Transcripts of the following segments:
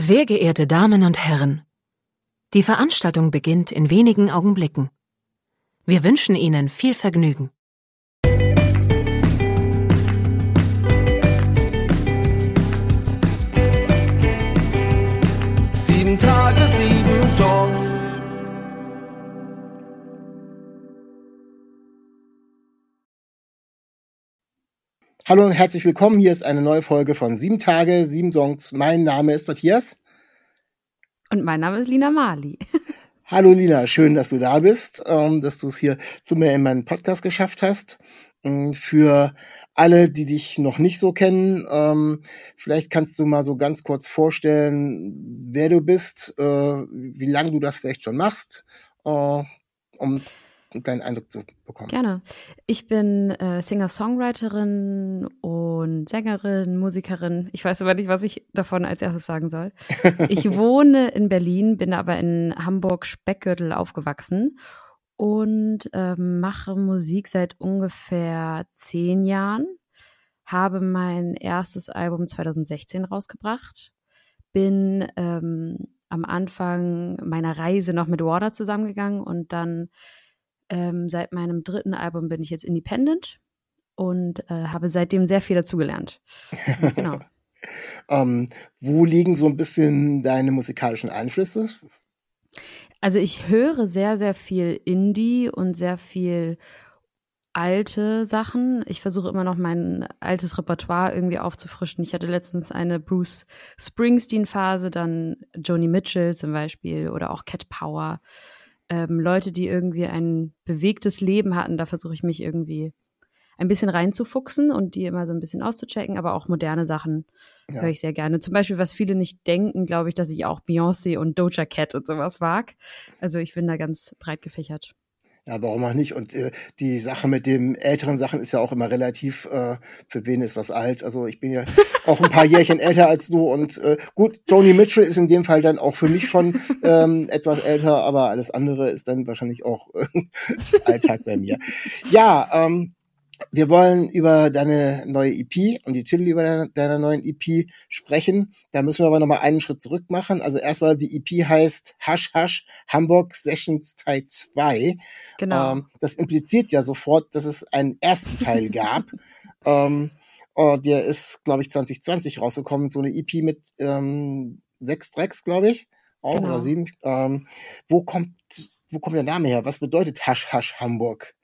Sehr geehrte Damen und Herren, die Veranstaltung beginnt in wenigen Augenblicken. Wir wünschen Ihnen viel Vergnügen. Hallo und herzlich willkommen. Hier ist eine neue Folge von Sieben Tage, sieben Songs. Mein Name ist Matthias. Und mein Name ist Lina Mali. Hallo Lina, schön, dass du da bist, ähm, dass du es hier zu mir in meinen Podcast geschafft hast. Ähm, für alle, die dich noch nicht so kennen, ähm, vielleicht kannst du mal so ganz kurz vorstellen, wer du bist, äh, wie lange du das vielleicht schon machst, äh, um einen kleinen Eindruck zu bekommen. Gerne. Ich bin äh, Singer-Songwriterin und Sängerin, Musikerin. Ich weiß aber nicht, was ich davon als erstes sagen soll. Ich wohne in Berlin, bin aber in Hamburg Speckgürtel aufgewachsen und äh, mache Musik seit ungefähr zehn Jahren. Habe mein erstes Album 2016 rausgebracht. Bin ähm, am Anfang meiner Reise noch mit Water zusammengegangen und dann ähm, seit meinem dritten Album bin ich jetzt independent und äh, habe seitdem sehr viel dazugelernt. genau. ähm, wo liegen so ein bisschen deine musikalischen Einflüsse? Also ich höre sehr, sehr viel Indie und sehr viel alte Sachen. Ich versuche immer noch mein altes Repertoire irgendwie aufzufrischen. Ich hatte letztens eine Bruce Springsteen-Phase, dann Joni Mitchell zum Beispiel oder auch Cat Power ähm, Leute, die irgendwie ein bewegtes Leben hatten, da versuche ich mich irgendwie ein bisschen reinzufuchsen und die immer so ein bisschen auszuchecken, aber auch moderne Sachen ja. höre ich sehr gerne. Zum Beispiel, was viele nicht denken, glaube ich, dass ich auch Beyoncé und Doja Cat und sowas mag. Also ich bin da ganz breit gefächert. Ja, warum auch nicht? Und äh, die Sache mit den älteren Sachen ist ja auch immer relativ, äh, für wen ist was alt. Also ich bin ja auch ein paar Jährchen älter als du und äh, gut, Joni Mitchell ist in dem Fall dann auch für mich schon ähm, etwas älter, aber alles andere ist dann wahrscheinlich auch äh, Alltag bei mir. Ja, ähm, wir wollen über deine neue EP und die Titel über deine, deiner neuen EP sprechen. Da müssen wir aber nochmal einen Schritt zurück machen. Also erstmal die EP heißt Hash Hash Hamburg Sessions Teil 2. Genau. Ähm, das impliziert ja sofort, dass es einen ersten Teil gab. ähm, oh, der ist, glaube ich, 2020 rausgekommen. So eine EP mit ähm, sechs Tracks, glaube ich. Auch genau. oder sieben. Ähm, wo kommt, wo kommt der Name her? Was bedeutet Hash Hash Hamburg?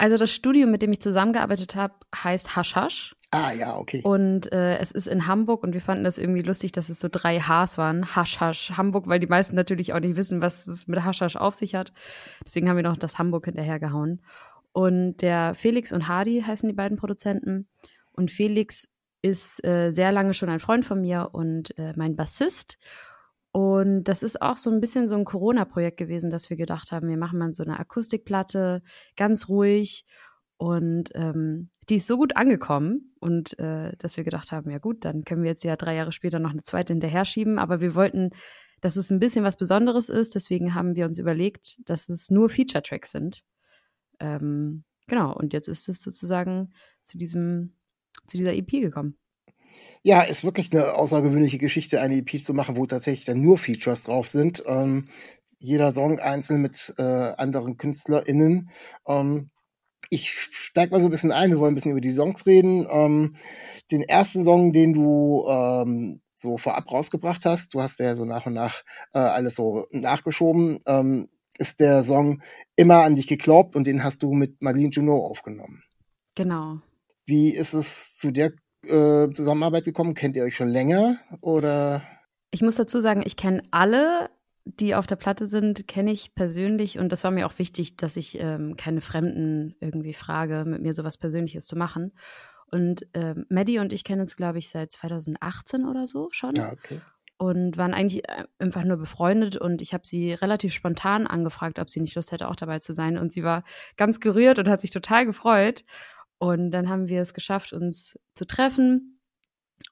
Also das Studio, mit dem ich zusammengearbeitet habe, heißt Hasch Hasch. Ah ja, okay. Und äh, es ist in Hamburg und wir fanden das irgendwie lustig, dass es so drei Hs waren. Hasch Hasch Hamburg, weil die meisten natürlich auch nicht wissen, was es mit Hasch Hasch auf sich hat. Deswegen haben wir noch das Hamburg hinterhergehauen. Und der Felix und Hardy heißen die beiden Produzenten. Und Felix ist äh, sehr lange schon ein Freund von mir und äh, mein Bassist. Und das ist auch so ein bisschen so ein Corona-Projekt gewesen, dass wir gedacht haben, wir machen mal so eine Akustikplatte, ganz ruhig. Und ähm, die ist so gut angekommen und äh, dass wir gedacht haben, ja gut, dann können wir jetzt ja drei Jahre später noch eine zweite hinterher schieben. Aber wir wollten, dass es ein bisschen was Besonderes ist. Deswegen haben wir uns überlegt, dass es nur Feature-Tracks sind. Ähm, genau, und jetzt ist es sozusagen zu diesem, zu dieser EP gekommen. Ja, ist wirklich eine außergewöhnliche Geschichte, eine EP zu machen, wo tatsächlich dann nur Features drauf sind. Ähm, jeder Song einzeln mit äh, anderen KünstlerInnen. Ähm, ich steig mal so ein bisschen ein, wir wollen ein bisschen über die Songs reden. Ähm, den ersten Song, den du ähm, so vorab rausgebracht hast, du hast ja so nach und nach äh, alles so nachgeschoben, ähm, ist der Song Immer an dich geglaubt und den hast du mit Marlene Junot aufgenommen. Genau. Wie ist es zu der äh, Zusammenarbeit gekommen? Kennt ihr euch schon länger oder? Ich muss dazu sagen, ich kenne alle, die auf der Platte sind, kenne ich persönlich und das war mir auch wichtig, dass ich ähm, keine Fremden irgendwie frage, mit mir sowas Persönliches zu machen. Und ähm, Maddie und ich kennen uns, glaube ich, seit 2018 oder so schon. Ja, okay. Und waren eigentlich äh, einfach nur befreundet und ich habe sie relativ spontan angefragt, ob sie nicht Lust hätte, auch dabei zu sein. Und sie war ganz gerührt und hat sich total gefreut. Und dann haben wir es geschafft, uns zu treffen.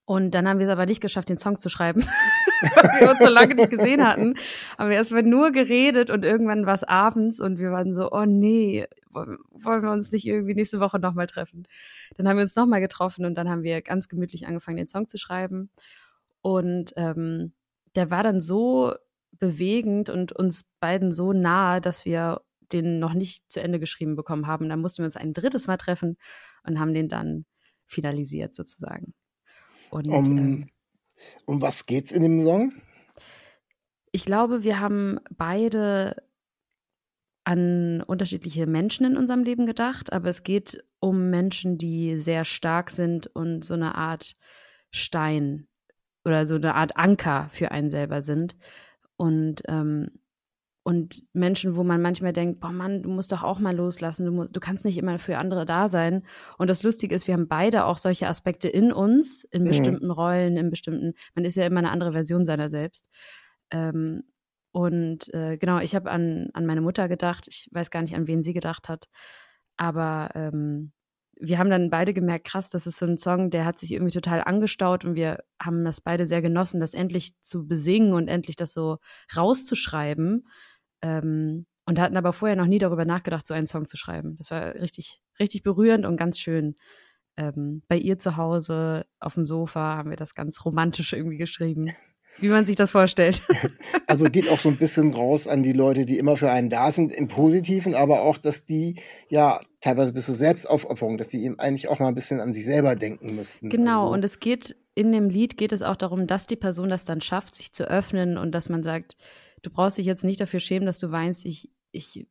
Und dann haben wir es aber nicht geschafft, den Song zu schreiben, weil wir uns so lange nicht gesehen hatten. Aber erstmal nur geredet und irgendwann war es abends und wir waren so, oh nee, wollen wir uns nicht irgendwie nächste Woche nochmal treffen? Dann haben wir uns nochmal getroffen und dann haben wir ganz gemütlich angefangen, den Song zu schreiben. Und ähm, der war dann so bewegend und uns beiden so nahe, dass wir den noch nicht zu Ende geschrieben bekommen haben. Dann mussten wir uns ein drittes Mal treffen und haben den dann finalisiert sozusagen. Und, um, ähm, um was geht's in dem Song? Ich glaube, wir haben beide an unterschiedliche Menschen in unserem Leben gedacht, aber es geht um Menschen, die sehr stark sind und so eine Art Stein oder so eine Art Anker für einen selber sind. Und, ähm, und Menschen, wo man manchmal denkt, boah Mann, du musst doch auch mal loslassen, du, musst, du kannst nicht immer für andere da sein. Und das Lustige ist, wir haben beide auch solche Aspekte in uns, in mhm. bestimmten Rollen, in bestimmten, man ist ja immer eine andere Version seiner selbst. Ähm, und äh, genau, ich habe an, an meine Mutter gedacht. Ich weiß gar nicht, an wen sie gedacht hat. Aber ähm, wir haben dann beide gemerkt, krass, das ist so ein Song, der hat sich irgendwie total angestaut und wir haben das beide sehr genossen, das endlich zu besingen und endlich das so rauszuschreiben. Ähm, und hatten aber vorher noch nie darüber nachgedacht, so einen Song zu schreiben. Das war richtig, richtig berührend und ganz schön. Ähm, bei ihr zu Hause auf dem Sofa haben wir das ganz romantisch irgendwie geschrieben wie man sich das vorstellt. Also geht auch so ein bisschen raus an die Leute, die immer für einen da sind, im Positiven, aber auch, dass die ja teilweise ein bisschen Selbstaufopferung, dass sie eben eigentlich auch mal ein bisschen an sich selber denken müssten. Genau, also. und es geht, in dem Lied geht es auch darum, dass die Person das dann schafft, sich zu öffnen und dass man sagt, du brauchst dich jetzt nicht dafür schämen, dass du weinst, ich, ich,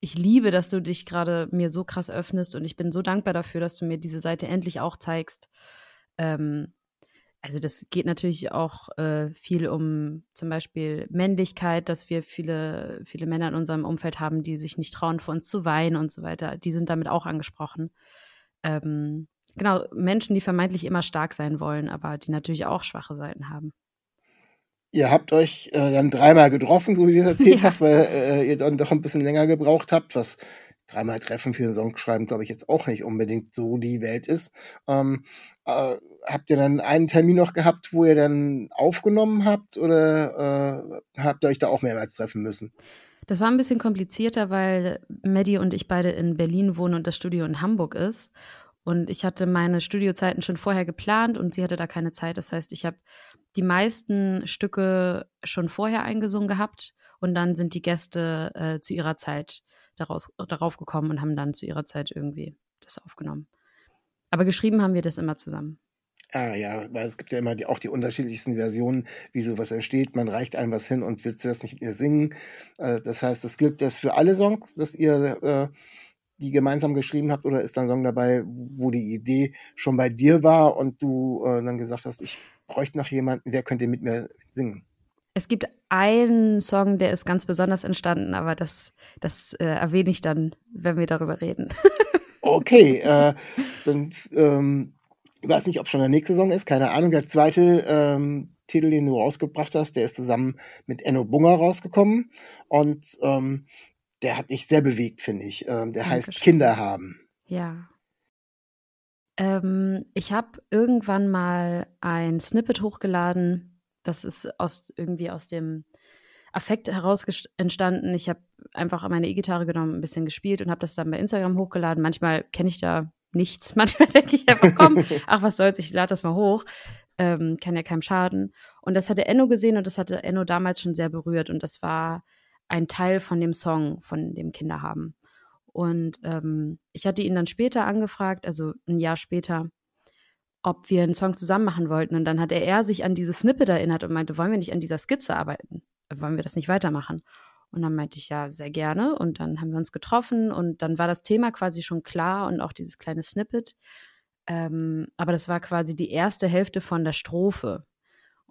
ich liebe, dass du dich gerade mir so krass öffnest und ich bin so dankbar dafür, dass du mir diese Seite endlich auch zeigst. Ähm, also das geht natürlich auch äh, viel um zum Beispiel Männlichkeit, dass wir viele, viele Männer in unserem Umfeld haben, die sich nicht trauen, vor uns zu weinen und so weiter. Die sind damit auch angesprochen. Ähm, genau, Menschen, die vermeintlich immer stark sein wollen, aber die natürlich auch schwache Seiten haben. Ihr habt euch äh, dann dreimal getroffen, so wie du es erzählt ja. hast, weil äh, ihr dann doch ein bisschen länger gebraucht habt, was dreimal Treffen für einen Song schreiben, glaube ich, jetzt auch nicht unbedingt so die Welt ist. Ähm, äh, habt ihr dann einen Termin noch gehabt, wo ihr dann aufgenommen habt oder äh, habt ihr euch da auch mehrmals treffen müssen? Das war ein bisschen komplizierter, weil Maddie und ich beide in Berlin wohnen und das Studio in Hamburg ist. Und ich hatte meine Studiozeiten schon vorher geplant und sie hatte da keine Zeit. Das heißt, ich habe die meisten Stücke schon vorher eingesungen gehabt und dann sind die Gäste äh, zu ihrer Zeit daraus, darauf gekommen und haben dann zu ihrer Zeit irgendwie das aufgenommen. Aber geschrieben haben wir das immer zusammen. Ah ja, weil es gibt ja immer die, auch die unterschiedlichsten Versionen, wie sowas entsteht. Man reicht einem was hin und will das nicht mehr singen. Äh, das heißt, das gilt das für alle Songs, dass ihr äh, die gemeinsam geschrieben habt, oder ist da ein Song dabei, wo die Idee schon bei dir war und du äh, dann gesagt hast, ich bräuchte noch jemanden, wer könnte mit mir singen? Es gibt einen Song, der ist ganz besonders entstanden, aber das, das äh, erwähne ich dann, wenn wir darüber reden. okay, äh, dann ähm, ich weiß nicht, ob schon der nächste Song ist, keine Ahnung. Der zweite ähm, Titel, den du rausgebracht hast, der ist zusammen mit Enno Bunger rausgekommen und ähm, der hat mich sehr bewegt, finde ich. Ähm, der Dankeschön. heißt Kinder haben. Ja. Ähm, ich habe irgendwann mal ein Snippet hochgeladen das ist aus irgendwie aus dem Affekt heraus entstanden. Ich habe einfach meine E-Gitarre genommen, ein bisschen gespielt und habe das dann bei Instagram hochgeladen. Manchmal kenne ich da nichts. Manchmal denke ich einfach, komm, ach, was soll's, ich lade das mal hoch. Ähm, kann ja keinem schaden. Und das hatte Enno gesehen und das hatte Enno damals schon sehr berührt. Und das war ein Teil von dem Song, von dem Kinder haben. Und ähm, ich hatte ihn dann später angefragt, also ein Jahr später, ob wir einen Song zusammen machen wollten. Und dann hat er, er sich an dieses Snippet erinnert und meinte, wollen wir nicht an dieser Skizze arbeiten? Wollen wir das nicht weitermachen? Und dann meinte ich, ja, sehr gerne. Und dann haben wir uns getroffen und dann war das Thema quasi schon klar und auch dieses kleine Snippet. Ähm, aber das war quasi die erste Hälfte von der Strophe.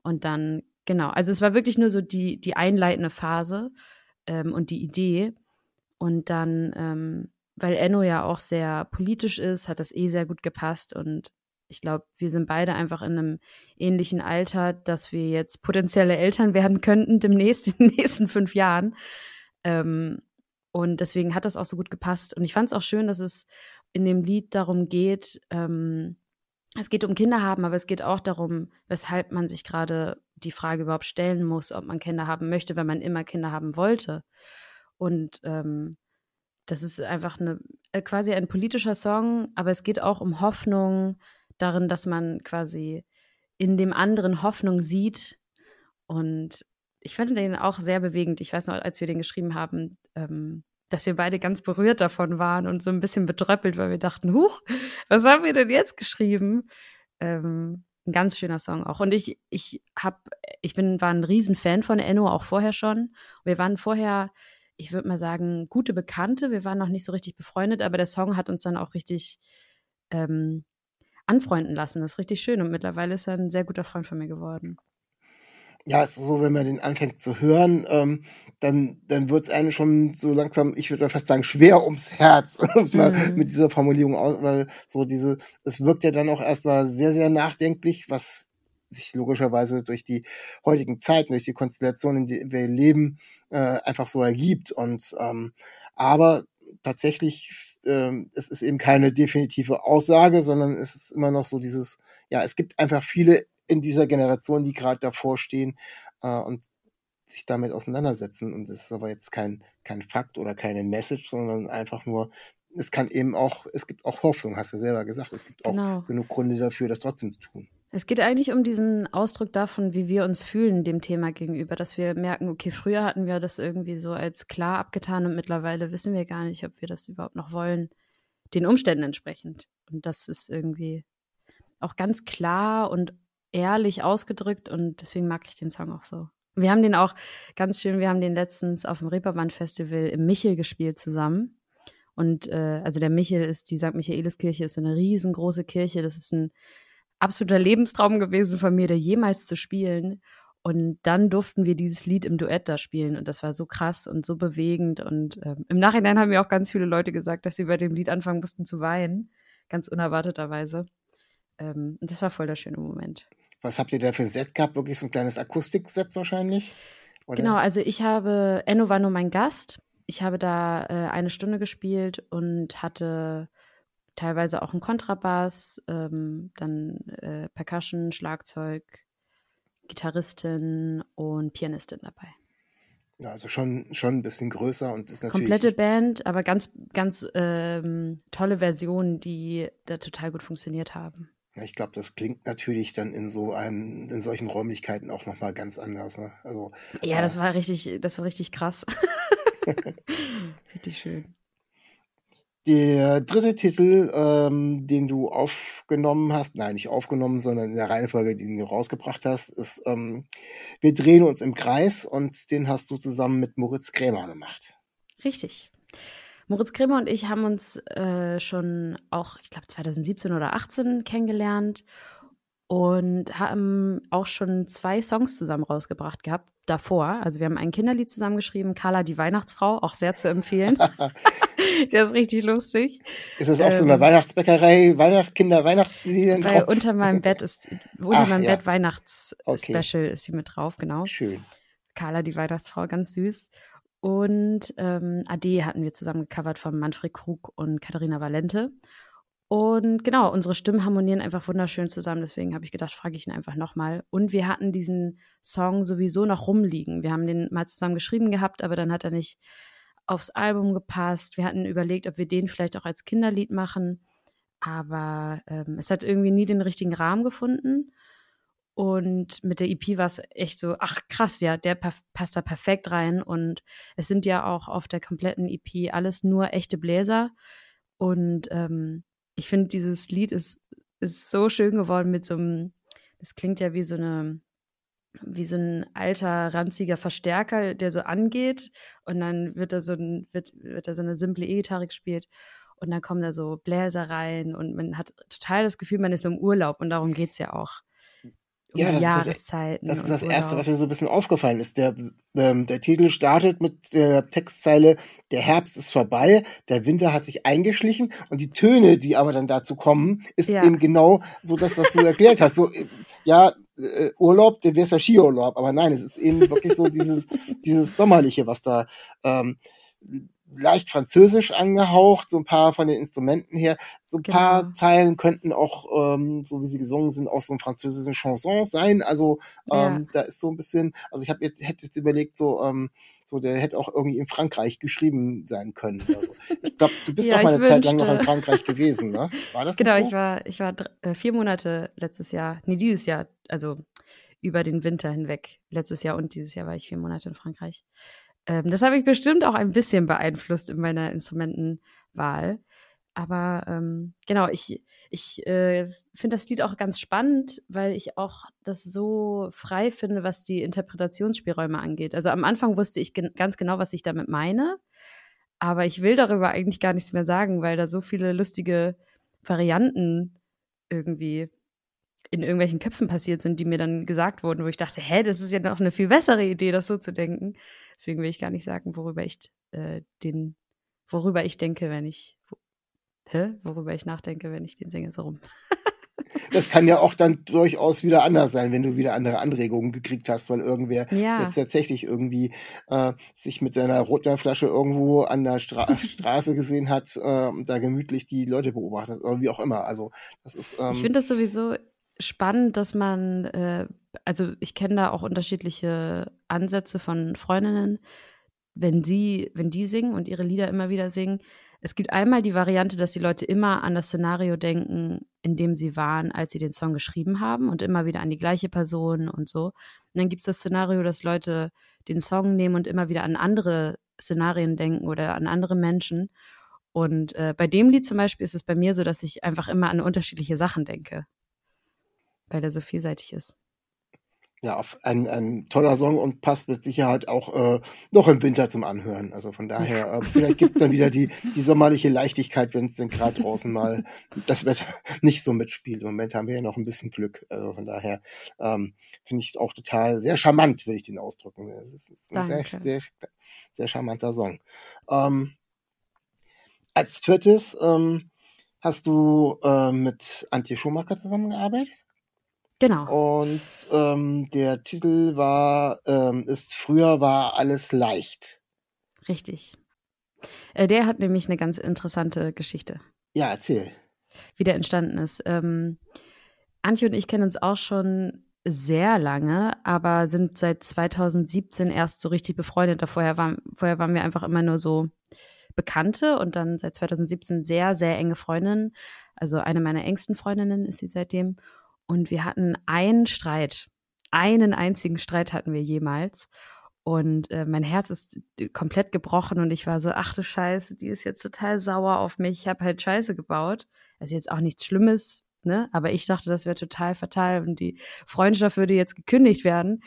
Und dann, genau, also es war wirklich nur so die, die einleitende Phase ähm, und die Idee. Und dann, ähm, weil Enno ja auch sehr politisch ist, hat das eh sehr gut gepasst und ich glaube, wir sind beide einfach in einem ähnlichen Alter, dass wir jetzt potenzielle Eltern werden könnten demnächst in den nächsten fünf Jahren. Ähm, und deswegen hat das auch so gut gepasst. Und ich fand es auch schön, dass es in dem Lied darum geht, ähm, es geht um Kinder haben, aber es geht auch darum, weshalb man sich gerade die Frage überhaupt stellen muss, ob man Kinder haben möchte, wenn man immer Kinder haben wollte. Und ähm, das ist einfach eine äh, quasi ein politischer Song, aber es geht auch um Hoffnung, darin, dass man quasi in dem anderen Hoffnung sieht Und ich fand den auch sehr bewegend. Ich weiß noch, als wir den geschrieben haben, ähm, dass wir beide ganz berührt davon waren und so ein bisschen betröppelt, weil wir dachten, huch, was haben wir denn jetzt geschrieben? Ähm, ein ganz schöner Song auch. Und ich, ich hab, ich bin, war ein Riesenfan von Enno, auch vorher schon. Wir waren vorher, ich würde mal sagen, gute Bekannte. Wir waren noch nicht so richtig befreundet, aber der Song hat uns dann auch richtig ähm, anfreunden lassen. Das ist richtig schön. Und mittlerweile ist er ein sehr guter Freund von mir geworden ja, es ist so, wenn man den anfängt zu hören, ähm, dann, dann wird es einem schon so langsam, ich würde fast sagen, schwer ums Herz, um es mal mhm. mit dieser Formulierung aus, weil so diese, es wirkt ja dann auch erstmal sehr, sehr nachdenklich, was sich logischerweise durch die heutigen Zeiten, durch die Konstellation, in der wir leben, äh, einfach so ergibt. Und ähm, aber tatsächlich, äh, es ist eben keine definitive Aussage, sondern es ist immer noch so dieses, ja, es gibt einfach viele in dieser Generation, die gerade davor stehen äh, und sich damit auseinandersetzen. Und das ist aber jetzt kein, kein Fakt oder keine Message, sondern einfach nur, es kann eben auch, es gibt auch Hoffnung, hast du selber gesagt. Es gibt auch genau. genug Gründe dafür, das trotzdem zu tun. Es geht eigentlich um diesen Ausdruck davon, wie wir uns fühlen dem Thema gegenüber, dass wir merken, okay, früher hatten wir das irgendwie so als klar abgetan und mittlerweile wissen wir gar nicht, ob wir das überhaupt noch wollen, den Umständen entsprechend. Und das ist irgendwie auch ganz klar und ehrlich ausgedrückt und deswegen mag ich den Song auch so. Wir haben den auch ganz schön, wir haben den letztens auf dem Reeperbahn Festival im Michel gespielt zusammen. Und äh, also der Michel ist, die St. Michaeliskirche ist so eine riesengroße Kirche. Das ist ein absoluter Lebenstraum gewesen von mir, da jemals zu spielen. Und dann durften wir dieses Lied im Duett da spielen. Und das war so krass und so bewegend. Und ähm, im Nachhinein haben mir auch ganz viele Leute gesagt, dass sie bei dem Lied anfangen mussten zu weinen. Ganz unerwarteterweise. Ähm, und das war voll der schöne Moment. Was habt ihr da für ein Set gehabt? Wirklich so ein kleines Akustikset wahrscheinlich? Oder? Genau, also ich habe, Enno war nur mein Gast. Ich habe da äh, eine Stunde gespielt und hatte teilweise auch einen Kontrabass, ähm, dann äh, Percussion, Schlagzeug, Gitarristin und Pianistin dabei. Ja, also schon, schon ein bisschen größer und ist natürlich. Komplette Band, aber ganz, ganz ähm, tolle Versionen, die da total gut funktioniert haben. Ich glaube, das klingt natürlich dann in so einem, in solchen Räumlichkeiten auch nochmal ganz anders. Ne? Also, ja, äh, das war richtig, das war richtig krass. richtig schön. Der dritte Titel, ähm, den du aufgenommen hast, nein, nicht aufgenommen, sondern in der Reihenfolge, die du rausgebracht hast, ist ähm, Wir drehen uns im Kreis und den hast du zusammen mit Moritz Krämer gemacht. Richtig. Moritz Grimmer und ich haben uns äh, schon auch, ich glaube, 2017 oder 18 kennengelernt und haben auch schon zwei Songs zusammen rausgebracht gehabt davor. Also wir haben ein Kinderlied zusammengeschrieben, Carla die Weihnachtsfrau, auch sehr zu empfehlen. Der ist richtig lustig. Ist das auch ähm, so eine ähm, Weihnachtsbäckerei, Weihnacht, Kinder, Weihnachtslieder Weil unter meinem Bett ist, unter Ach, meinem ja. Bett Weihnachtsspecial okay. ist sie mit drauf, genau. Schön. Carla die Weihnachtsfrau, ganz süß. Und ähm, Ade hatten wir zusammen gecovert von Manfred Krug und Katharina Valente. Und genau, unsere Stimmen harmonieren einfach wunderschön zusammen. Deswegen habe ich gedacht, frage ich ihn einfach nochmal. Und wir hatten diesen Song sowieso noch rumliegen. Wir haben den mal zusammen geschrieben gehabt, aber dann hat er nicht aufs Album gepasst. Wir hatten überlegt, ob wir den vielleicht auch als Kinderlied machen. Aber ähm, es hat irgendwie nie den richtigen Rahmen gefunden. Und mit der EP war es echt so, ach krass, ja, der passt da perfekt rein. Und es sind ja auch auf der kompletten EP alles nur echte Bläser. Und ähm, ich finde, dieses Lied ist, ist so schön geworden mit so einem, das klingt ja wie so eine, wie so ein alter, ranziger Verstärker, der so angeht. Und dann wird da so, ein, wird, wird da so eine simple E-Gitarre gespielt. Und dann kommen da so Bläser rein und man hat total das Gefühl, man ist im Urlaub und darum geht es ja auch ja, das Jahreszeiten. Ist das, das ist das Erste, was mir so ein bisschen aufgefallen ist. Der, ähm, der Titel startet mit der Textzeile, der Herbst ist vorbei, der Winter hat sich eingeschlichen und die Töne, die aber dann dazu kommen, ist ja. eben genau so das, was du erklärt hast. So, ja, äh, Urlaub, der wäre ja Skiurlaub, aber nein, es ist eben wirklich so dieses, dieses Sommerliche, was da ähm, leicht französisch angehaucht, so ein paar von den Instrumenten her. So ein genau. paar Zeilen könnten auch, ähm, so wie sie gesungen sind, aus so einem französischen Chanson sein. Also ähm, ja. da ist so ein bisschen, also ich habe jetzt hätte jetzt überlegt, so ähm, so der hätte auch irgendwie in Frankreich geschrieben sein können. Also, ich glaube, du bist ja, doch mal eine Zeit lang noch in Frankreich gewesen, ne? War das Genau, so? ich war ich war äh, vier Monate letztes Jahr, nee dieses Jahr, also über den Winter hinweg. Letztes Jahr und dieses Jahr war ich vier Monate in Frankreich. Ähm, das habe ich bestimmt auch ein bisschen beeinflusst in meiner Instrumentenwahl. Aber ähm, genau, ich, ich äh, finde das Lied auch ganz spannend, weil ich auch das so frei finde, was die Interpretationsspielräume angeht. Also am Anfang wusste ich gen ganz genau, was ich damit meine. Aber ich will darüber eigentlich gar nichts mehr sagen, weil da so viele lustige Varianten irgendwie in irgendwelchen Köpfen passiert sind, die mir dann gesagt wurden, wo ich dachte, hä, das ist ja noch eine viel bessere Idee, das so zu denken. Deswegen will ich gar nicht sagen, worüber ich äh, den, worüber ich denke, wenn ich, hä, worüber ich nachdenke, wenn ich den singe so rum. das kann ja auch dann durchaus wieder anders sein, wenn du wieder andere Anregungen gekriegt hast, weil irgendwer ja. jetzt tatsächlich irgendwie äh, sich mit seiner Rotweinflasche irgendwo an der Stra Straße gesehen hat äh, und da gemütlich die Leute beobachtet oder wie auch immer. Also das ist. Ähm, ich finde das sowieso spannend, dass man, äh, also ich kenne da auch unterschiedliche Ansätze von Freundinnen, wenn sie, wenn die singen und ihre Lieder immer wieder singen, es gibt einmal die Variante, dass die Leute immer an das Szenario denken, in dem sie waren, als sie den Song geschrieben haben und immer wieder an die gleiche Person und so. Und dann gibt es das Szenario, dass Leute den Song nehmen und immer wieder an andere Szenarien denken oder an andere Menschen. Und äh, bei dem Lied zum Beispiel ist es bei mir so, dass ich einfach immer an unterschiedliche Sachen denke, weil er so vielseitig ist ja, ein, ein toller Song und passt mit Sicherheit auch äh, noch im Winter zum Anhören. Also von daher, äh, vielleicht gibt's dann wieder die, die sommerliche Leichtigkeit, wenn es denn gerade draußen mal das Wetter nicht so mitspielt. Im Moment haben wir ja noch ein bisschen Glück. Also von daher ähm, finde ich auch total sehr charmant, würde ich den ausdrücken. Das ist ein sehr, sehr, sehr charmanter Song. Ähm, als viertes ähm, hast du äh, mit Antje Schumacher zusammengearbeitet? Genau. Und ähm, der Titel war, ähm, ist früher war alles leicht. Richtig. Äh, der hat nämlich eine ganz interessante Geschichte. Ja, erzähl. Wie der entstanden ist. Ähm, Antje und ich kennen uns auch schon sehr lange, aber sind seit 2017 erst so richtig befreundet. Vorher, war, vorher waren wir einfach immer nur so Bekannte und dann seit 2017 sehr, sehr enge Freundinnen. Also eine meiner engsten Freundinnen ist sie seitdem. Und wir hatten einen Streit. Einen einzigen Streit hatten wir jemals. Und äh, mein Herz ist komplett gebrochen und ich war so, ach du Scheiße, die ist jetzt total sauer auf mich. Ich habe halt Scheiße gebaut. Ist jetzt auch nichts Schlimmes, ne? Aber ich dachte, das wäre total fatal und die Freundschaft würde jetzt gekündigt werden.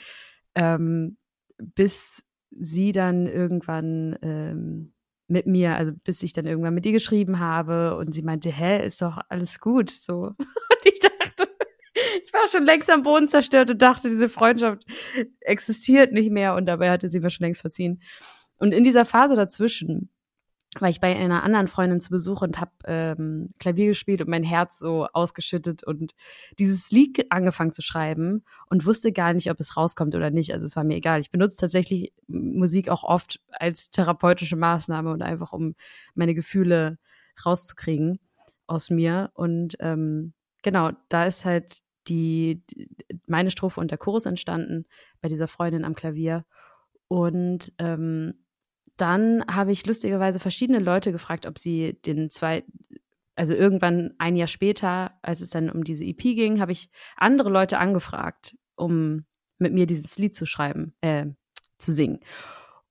Ähm, bis sie dann irgendwann ähm, mit mir, also bis ich dann irgendwann mit ihr geschrieben habe und sie meinte, hä, ist doch alles gut, so. Und ich dachte, ich war schon längst am Boden zerstört und dachte, diese Freundschaft existiert nicht mehr und dabei hatte sie mir schon längst verziehen. Und in dieser Phase dazwischen war ich bei einer anderen Freundin zu Besuch und habe ähm, Klavier gespielt und mein Herz so ausgeschüttet und dieses Lied angefangen zu schreiben und wusste gar nicht, ob es rauskommt oder nicht. Also es war mir egal. Ich benutze tatsächlich Musik auch oft als therapeutische Maßnahme und einfach um meine Gefühle rauszukriegen aus mir. Und ähm, genau, da ist halt die, meine Strophe und der Chorus entstanden bei dieser Freundin am Klavier. Und ähm, dann habe ich lustigerweise verschiedene Leute gefragt, ob sie den zwei, also irgendwann ein Jahr später, als es dann um diese EP ging, habe ich andere Leute angefragt, um mit mir dieses Lied zu schreiben, äh, zu singen.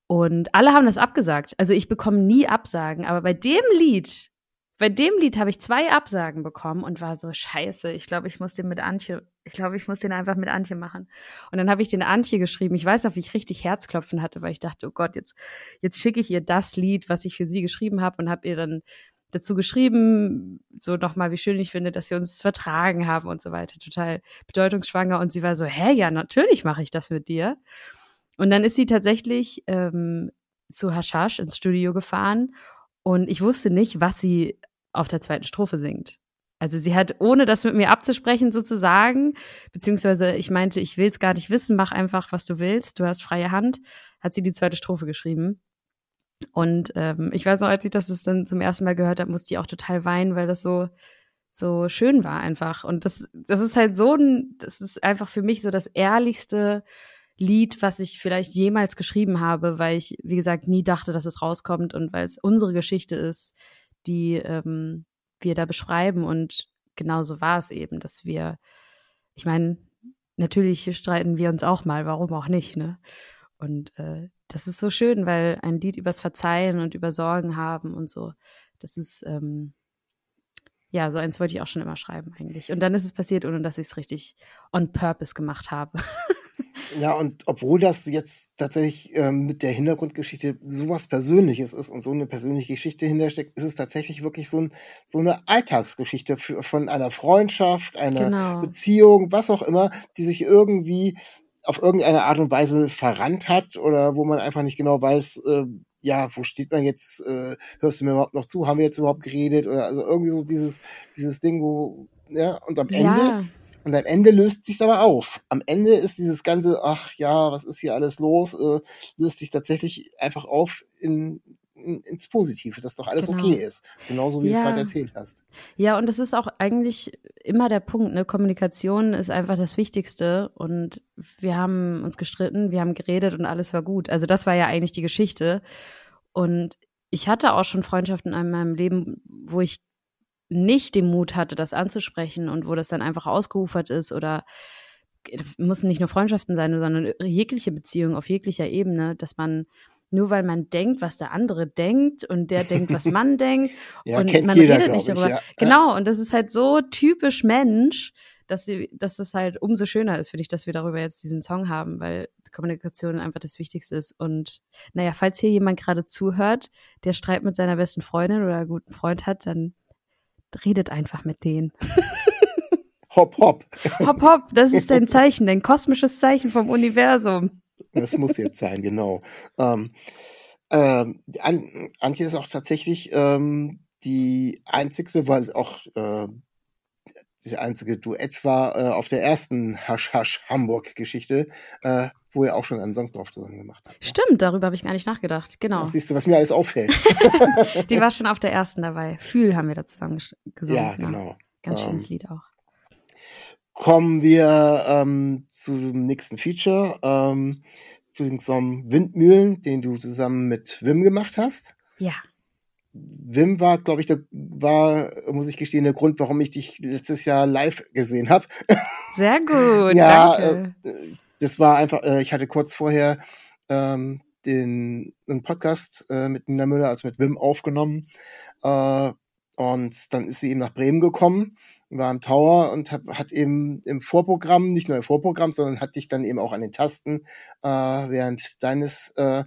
Und alle haben das abgesagt. Also ich bekomme nie Absagen, aber bei dem Lied bei dem Lied habe ich zwei Absagen bekommen und war so scheiße. Ich glaube, ich muss den mit Antje, ich glaube, ich muss den einfach mit Antje machen. Und dann habe ich den Antje geschrieben. Ich weiß noch, wie ich richtig Herzklopfen hatte, weil ich dachte, oh Gott, jetzt jetzt schicke ich ihr das Lied, was ich für sie geschrieben habe und habe ihr dann dazu geschrieben, so nochmal, wie schön ich finde, dass wir uns vertragen haben und so weiter. Total bedeutungsschwanger. Und sie war so, hä, ja, natürlich mache ich das mit dir. Und dann ist sie tatsächlich ähm, zu Hashash ins Studio gefahren und ich wusste nicht, was sie auf der zweiten Strophe singt. Also sie hat, ohne das mit mir abzusprechen sozusagen, beziehungsweise ich meinte, ich will es gar nicht wissen, mach einfach, was du willst, du hast freie Hand, hat sie die zweite Strophe geschrieben. Und ähm, ich weiß noch, als ich das dann zum ersten Mal gehört habe, musste ich auch total weinen, weil das so so schön war einfach. Und das, das ist halt so ein, das ist einfach für mich so das ehrlichste Lied, was ich vielleicht jemals geschrieben habe, weil ich, wie gesagt, nie dachte, dass es rauskommt und weil es unsere Geschichte ist, die ähm, wir da beschreiben. Und genauso war es eben, dass wir, ich meine, natürlich streiten wir uns auch mal, warum auch nicht, ne? Und äh, das ist so schön, weil ein Lied übers Verzeihen und über Sorgen haben und so, das ist, ähm, ja, so eins wollte ich auch schon immer schreiben eigentlich. Und dann ist es passiert, ohne dass ich es richtig on purpose gemacht habe. Ja, und obwohl das jetzt tatsächlich ähm, mit der Hintergrundgeschichte sowas Persönliches ist und so eine persönliche Geschichte hintersteckt, ist es tatsächlich wirklich so, ein, so eine Alltagsgeschichte für, von einer Freundschaft, einer Genau. Beziehung, was auch immer, die sich irgendwie auf irgendeine Art und Weise verrannt hat oder wo man einfach nicht genau weiß, äh, ja, wo steht man jetzt, äh, hörst du mir überhaupt noch zu, haben wir jetzt überhaupt geredet? Oder also irgendwie so dieses, dieses Ding, wo, ja, und am Ende Ja, und am Ende löst sich's aber auf. Am Ende ist dieses ganze, ach ja, was ist hier alles los, äh, löst sich tatsächlich einfach auf in, in, ins Positive, dass doch alles Genau. okay ist. Genauso wie du es Ja. gerade erzählt hast. Ja, und das ist auch eigentlich immer der Punkt, ne? Kommunikation ist einfach das Wichtigste. Und wir haben uns gestritten, wir haben geredet und alles war gut. Also das war ja eigentlich die Geschichte. Und ich hatte auch schon Freundschaften in meinem Leben, wo ich nicht den Mut hatte, das anzusprechen und wo das dann einfach ausgeufert ist oder müssen nicht nur Freundschaften sein, sondern jegliche Beziehung auf jeglicher Ebene, dass man nur weil man denkt, was der andere denkt und der denkt, was man denkt Ja, und man jeder, redet nicht glaub ich, darüber. ja. Genau, und das ist halt so typisch Mensch, dass sie, dass es halt umso schöner ist, finde ich, dass wir darüber jetzt diesen Song haben, weil Kommunikation einfach das Wichtigste ist. Und naja, falls hier jemand gerade zuhört, der Streit mit seiner besten Freundin oder guten Freund hat, dann redet einfach mit denen. Hopp, hopp. Hopp, hopp, das ist dein Zeichen, dein kosmisches Zeichen vom Universum. Das muss jetzt sein, genau. Ähm, ähm, An Antje ist auch tatsächlich ähm, die einzigste, weil auch äh, die einzige Duett war äh, auf der ersten Hasch Hasch Hamburg Geschichte, äh, wo ihr auch schon einen Song drauf zusammen gemacht habt. Stimmt, darüber habe ich gar nicht nachgedacht. Genau. Siehst du, was mir alles auffällt. Die war schon auf der ersten dabei. Fühl haben wir da zusammen ges- gesungen. ja, genau. Ganz Ähm, schönes Lied auch. kommen wir ähm, zum nächsten Feature, ähm, zu dem Song Windmühlen, den du zusammen mit Wim gemacht hast. Ja. Wim war, glaube ich, der, war, muss ich gestehen, der Grund, warum ich dich letztes Jahr live gesehen habe. Sehr gut. ja, danke. äh, das war einfach, äh, ich hatte kurz vorher ähm, den einen Podcast äh, mit Nina Müller, also mit Wim, aufgenommen. Äh, und dann ist sie eben nach Bremen gekommen, war im Tower und hab, hat eben im Vorprogramm, nicht nur im Vorprogramm, sondern hat dich dann eben auch an den Tasten äh, während deines, äh,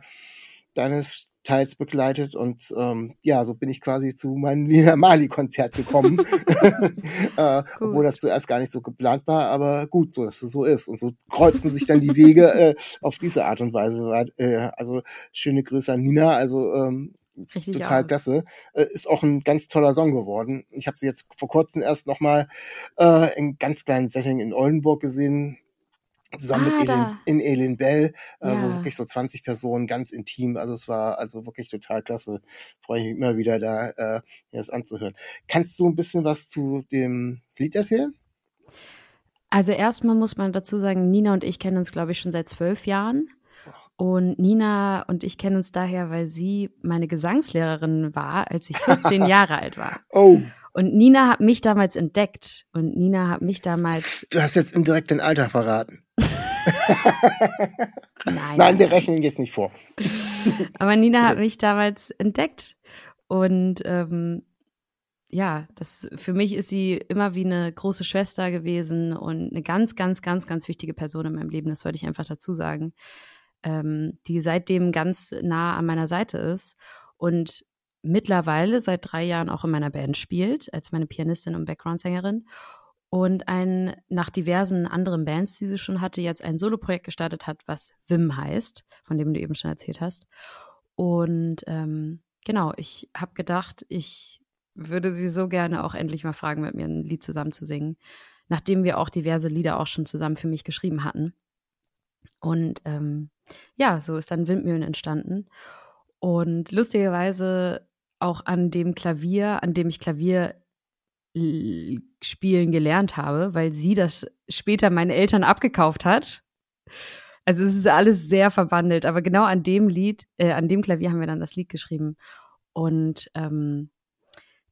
deines Teils begleitet und ähm, ja, so bin ich quasi zu meinem Nina Mali Konzert gekommen, äh, obwohl das zuerst gar nicht so geplant war, aber gut, so dass es so ist und so kreuzen sich dann die Wege äh, auf diese Art und Weise. Äh, also schöne Grüße an Nina, also ähm, Richtig total aus. klasse. Äh, ist auch ein ganz toller Song geworden. Ich habe sie jetzt vor kurzem erst noch mal äh, in ganz kleinen Setting in Oldenburg gesehen, zusammen Ah, mit Elin, in Elin Bell. Also Ja. wirklich so 20 Personen, ganz intim. Also es war also wirklich total klasse. Freue ich mich immer wieder da, äh, das anzuhören. Kannst du ein bisschen was zu dem Lied erzählen? Also erstmal muss man dazu sagen, Nina und ich kennen uns, glaube ich, schon seit zwölf Jahren. Und Nina und ich kennen uns daher, weil sie meine Gesangslehrerin war, als ich 14 Jahre alt war. Oh, Und Nina hat mich damals entdeckt. Und Nina hat mich damals. du hast jetzt indirekt dein Alter verraten. Nein, Nein, wir rechnen jetzt nicht vor. Aber Nina hat mich damals entdeckt. Und ähm, ja, das für mich ist sie immer wie eine große Schwester gewesen und eine ganz, ganz, ganz, ganz wichtige Person in meinem Leben. Das wollte ich einfach dazu sagen. Ähm, die seitdem ganz nah an meiner Seite ist und mittlerweile seit drei Jahren auch in meiner Band spielt, als meine Pianistin und Background-Sängerin. Und ein, nach diversen anderen Bands, die sie schon hatte, jetzt ein Soloprojekt gestartet hat, was Wim heißt, von dem du eben schon erzählt hast. Und ähm, genau, ich habe gedacht, ich würde sie so gerne auch endlich mal fragen, mit mir ein Lied zusammen zu singen, nachdem wir auch diverse Lieder auch schon zusammen für mich geschrieben hatten. Und ähm, ja, so ist dann Windmühlen entstanden. Und lustigerweise auch an dem Klavier, an dem ich Klavier spielen gelernt habe, weil sie das später meinen Eltern abgekauft hat. Also es ist alles sehr verbandelt, aber genau an dem Lied, äh, an dem Klavier haben wir dann das Lied geschrieben. Und ähm,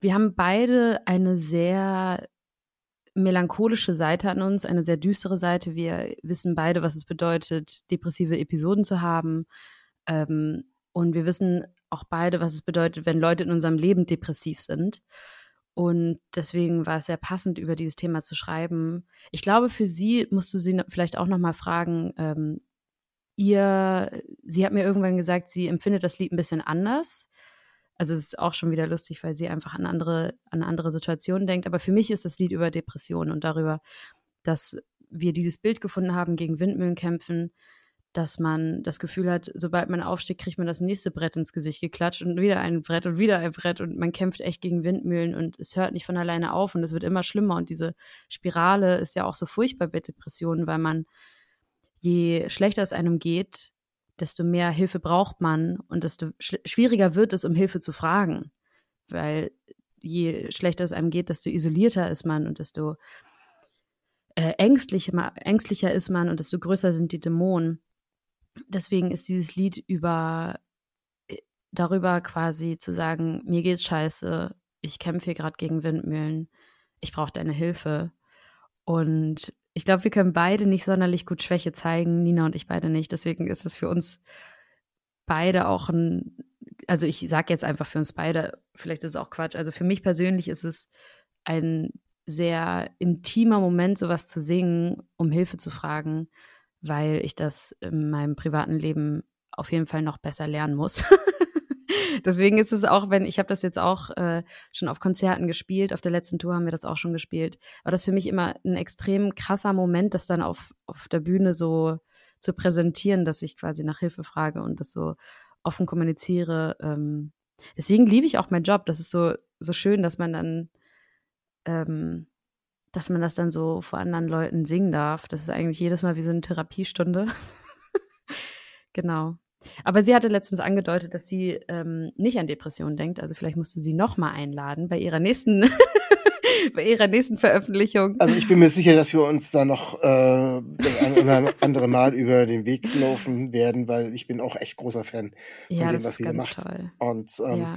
wir haben beide eine sehr melancholische Seite an uns, eine sehr düstere Seite. Wir wissen beide, was es bedeutet, depressive Episoden zu haben. Ähm, und wir wissen auch beide, was es bedeutet, wenn Leute in unserem Leben depressiv sind. Und deswegen war es sehr passend, über dieses Thema zu schreiben. Ich glaube, für Sie musst du sie vielleicht auch nochmal fragen, ähm, ihr, sie hat mir irgendwann gesagt, sie empfindet das Lied ein bisschen anders. Also es ist auch schon wieder lustig, weil sie einfach an andere, an andere Situationen denkt. Aber für mich ist das Lied über Depressionen und darüber, dass wir dieses Bild gefunden haben, gegen Windmühlen kämpfen, dass man das Gefühl hat, sobald man aufsteht, kriegt man das nächste Brett ins Gesicht geklatscht und wieder ein Brett und wieder ein Brett und man kämpft echt gegen Windmühlen und es hört nicht von alleine auf und es wird immer schlimmer und diese Spirale ist ja auch so furchtbar bei Depressionen, weil man je schlechter es einem geht, desto mehr Hilfe braucht man und desto schwieriger wird es, um Hilfe zu fragen. Weil je schlechter es einem geht, desto isolierter ist man und desto äh, ängstlicher, ängstlicher ist man und desto größer sind die Dämonen. Deswegen ist dieses Lied über äh, darüber quasi zu sagen, mir geht's scheiße, ich kämpfe hier gerade gegen Windmühlen, ich brauche deine Hilfe. Und ich glaube, wir können beide nicht sonderlich gut Schwäche zeigen, Nina und ich beide nicht. Deswegen ist es für uns beide auch ein, also ich sage jetzt einfach für uns beide, vielleicht ist es auch Quatsch. Also für mich persönlich ist es ein sehr intimer Moment, sowas zu singen, um Hilfe zu fragen, weil ich das in meinem privaten Leben auf jeden Fall noch besser lernen muss. Deswegen ist es auch, wenn ich habe das jetzt auch äh, schon auf Konzerten gespielt, auf der letzten Tour haben wir das auch schon gespielt, war das für mich immer ein extrem krasser Moment, das dann auf, auf der Bühne so zu präsentieren, dass ich quasi nach Hilfe frage und das so offen kommuniziere. Ähm, deswegen liebe ich auch meinen Job. Das ist so, so schön, dass man dann, ähm, dass man das dann so vor anderen Leuten singen darf. Das ist eigentlich jedes Mal wie so eine Therapiestunde. genau. Aber sie hatte letztens angedeutet, dass sie ähm, nicht an Depressionen denkt. Also vielleicht musst du sie noch mal einladen bei ihrer nächsten, bei ihrer nächsten Veröffentlichung. Also ich bin mir sicher, dass wir uns da noch äh, ein andere Mal über den Weg laufen werden, weil ich bin auch echt großer Fan von ja, dem, was sie macht. Toll. Und ähm, ja.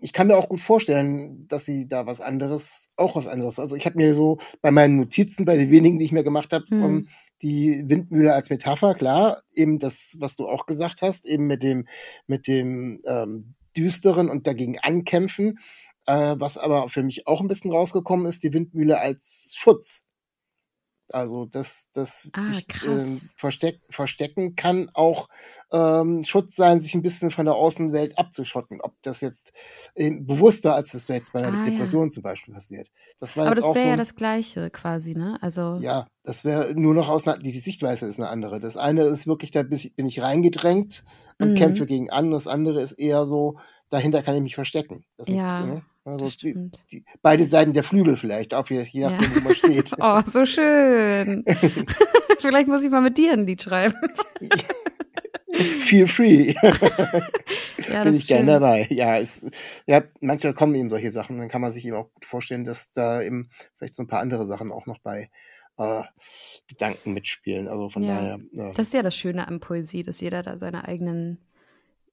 ich kann mir auch gut vorstellen, dass sie da was anderes, auch was anderes. Also ich habe mir so bei meinen Notizen, bei den wenigen, die ich mir gemacht habe, hm. um, die Windmühle als Metapher, klar, eben das, was du auch gesagt hast, eben mit dem, mit dem ähm, düsteren und dagegen ankämpfen. Äh, was aber für mich auch ein bisschen rausgekommen ist, die Windmühle als Schutz. Also dass das ah, sich äh, versteck, verstecken kann auch ähm, Schutz sein, sich ein bisschen von der Außenwelt abzuschotten. Ob das jetzt äh, bewusster als das jetzt bei einer ah, Depression ja. zum Beispiel passiert. Das war Aber das wäre so ja das Gleiche quasi, ne? Also ja, das wäre nur noch aus einer, die, die Sichtweise ist eine andere. Das eine ist wirklich, da bin ich reingedrängt und mhm. kämpfe gegen an. Das andere ist eher so, dahinter kann ich mich verstecken. Das ja. Ist, ne? Also die, die, beide Seiten der Flügel vielleicht, auch je, je nachdem, ja. wo man steht. oh, so schön. vielleicht muss ich mal mit dir ein Lied schreiben. Feel free. ja, Bin ich gerne dabei. Ja, es, ja, manchmal kommen eben solche Sachen. Dann kann man sich eben auch gut vorstellen, dass da eben vielleicht so ein paar andere Sachen auch noch bei äh, Gedanken mitspielen. Also von ja, daher. Äh, das ist ja das Schöne an Poesie, dass jeder da seine eigenen